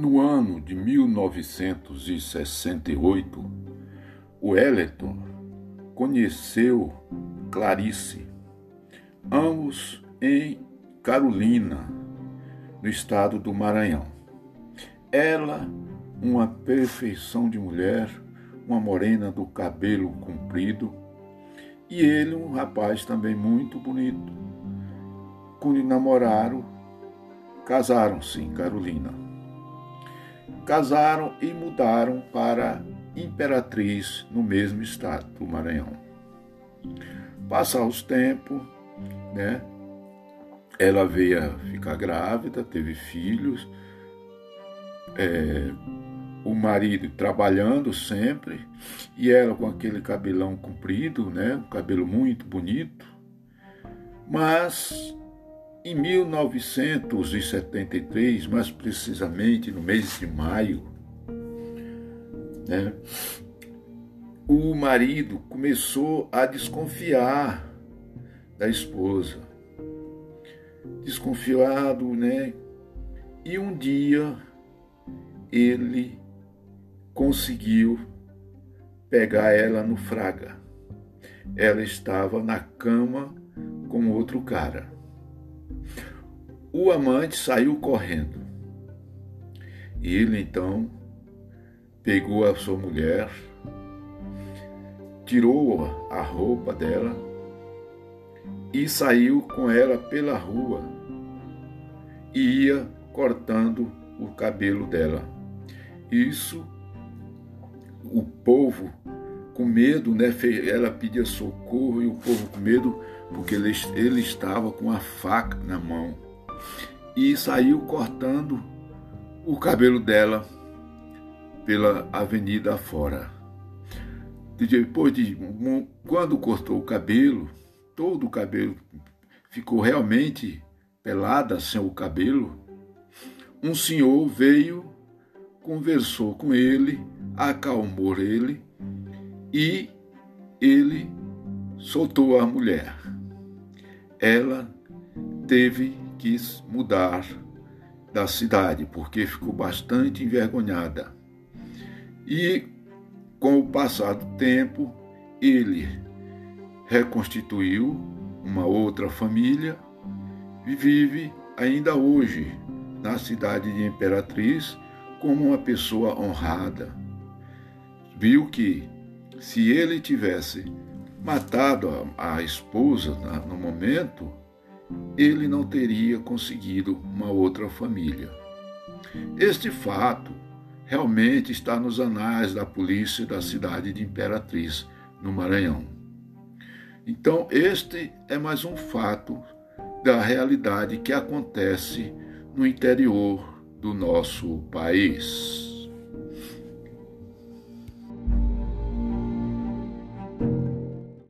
No ano de 1968, o Wellington conheceu Clarice, ambos em Carolina, no estado do Maranhão. Ela, uma perfeição de mulher, uma morena do cabelo comprido, e ele, um rapaz também muito bonito. Quando namoraram, casaram-se em Carolina. Casaram e mudaram para Imperatriz, no mesmo estado do Maranhão. Passar os tempos, né? Ela veio a ficar grávida, teve filhos, é, o marido trabalhando sempre e ela com aquele cabelão comprido, né, um cabelo muito bonito. Mas em 1973, mais precisamente no mês de maio, né, o marido começou a desconfiar da esposa. Desconfiado, né? E um dia ele conseguiu pegar ela no fraga. Ela estava na cama com outro cara. O amante saiu correndo. E ele então pegou a sua mulher, tirou a roupa dela e saiu com ela pela rua e ia cortando o cabelo dela. Isso o povo com medo, né? Ela pedia socorro e o povo com medo porque ele, ele estava com a faca na mão e saiu cortando o cabelo dela pela avenida fora. Depois de quando cortou o cabelo, todo o cabelo ficou realmente pelada sem o cabelo. Um senhor veio, conversou com ele acalmou ele e ele soltou a mulher. Ela teve que mudar da cidade porque ficou bastante envergonhada. E com o passar do tempo, ele reconstituiu uma outra família e vive ainda hoje na cidade de Imperatriz como uma pessoa honrada viu que se ele tivesse matado a, a esposa na, no momento, ele não teria conseguido uma outra família. Este fato realmente está nos anais da polícia da cidade de Imperatriz, no Maranhão. Então, este é mais um fato da realidade que acontece no interior do nosso país.